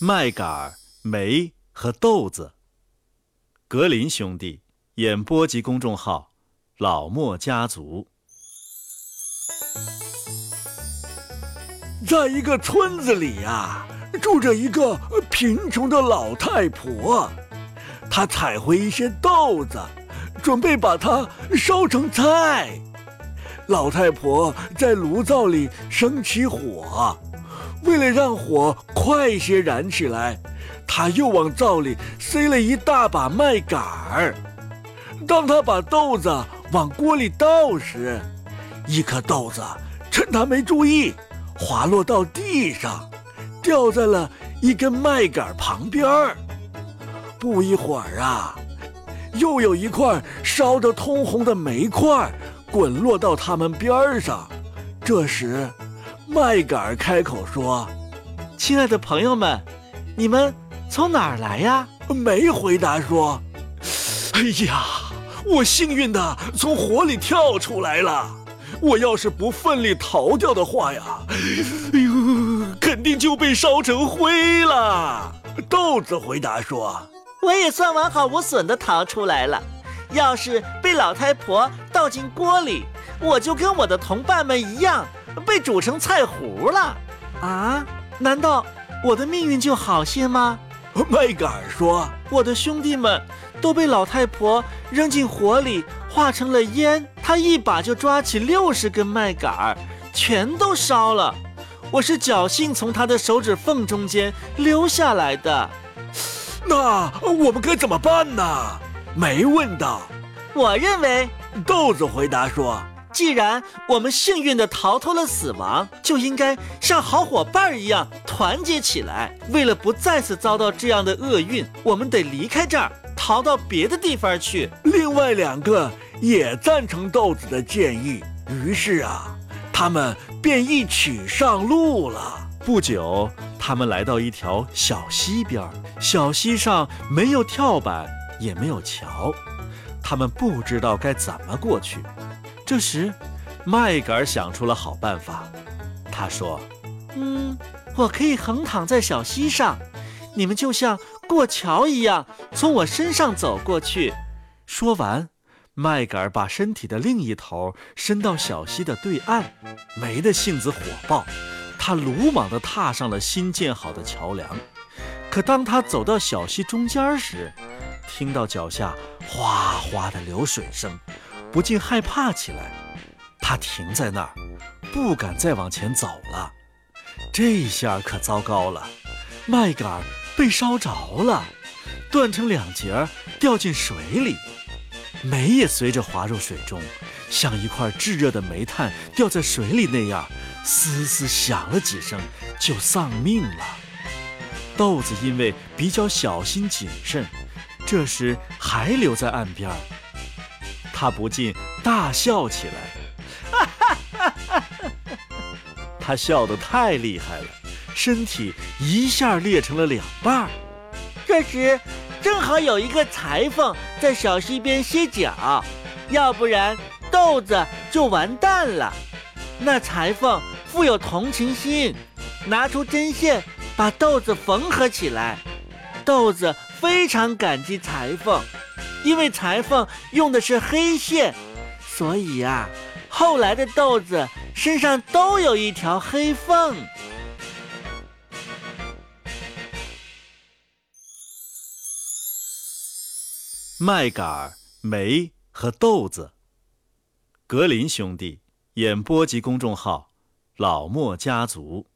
麦秆、梅和豆子。格林兄弟演播及公众号“老莫家族”。在一个村子里呀，住着一个贫穷的老太婆，她采回一些豆子，准备把它烧成菜。老太婆在炉灶里生起火。为了让火快些燃起来，他又往灶里塞了一大把麦秆儿。当他把豆子往锅里倒时，一颗豆子趁他没注意，滑落到地上，掉在了一根麦秆旁边儿。不一会儿啊，又有一块烧得通红的煤块滚落到他们边上。这时，麦秆开口说：“亲爱的朋友们，你们从哪儿来呀？”没回答说：“哎呀，我幸运的从火里跳出来了。我要是不奋力逃掉的话呀，哎呦，肯定就被烧成灰了。”豆子回答说：“我也算完好无损的逃出来了。要是被老太婆倒进锅里，我就跟我的同伴们一样。”被煮成菜糊了，啊？难道我的命运就好些吗？麦秆说：“我的兄弟们都被老太婆扔进火里，化成了烟。她一把就抓起六十根麦秆，全都烧了。我是侥幸从她的手指缝中间溜下来的。那我们该怎么办呢？”没问到。我认为，豆子回答说。既然我们幸运地逃脱了死亡，就应该像好伙伴一样团结起来。为了不再次遭到这样的厄运，我们得离开这儿，逃到别的地方去。另外两个也赞成豆子的建议，于是啊，他们便一起上路了。不久，他们来到一条小溪边，小溪上没有跳板，也没有桥，他们不知道该怎么过去。这时，麦秆想出了好办法。他说：“嗯，我可以横躺在小溪上，你们就像过桥一样从我身上走过去。”说完，麦秆把身体的另一头伸到小溪的对岸。梅的性子火爆，他鲁莽地踏上了新建好的桥梁。可当他走到小溪中间时，听到脚下哗哗的流水声。不禁害怕起来，他停在那儿，不敢再往前走了。这下可糟糕了，麦秆被烧着了，断成两截，掉进水里，煤也随着滑入水中，像一块炙热的煤炭掉在水里那样，嘶嘶响了几声，就丧命了。豆子因为比较小心谨慎，这时还留在岸边。他不禁大笑起来，他笑得太厉害了，身体一下裂成了两半。这时，正好有一个裁缝在小溪边歇脚，要不然豆子就完蛋了。那裁缝富有同情心，拿出针线把豆子缝合起来。豆子非常感激裁缝。因为裁缝用的是黑线，所以呀，后来的豆子身上都有一条黑缝。麦秆、梅和豆子。格林兄弟演播及公众号：老莫家族。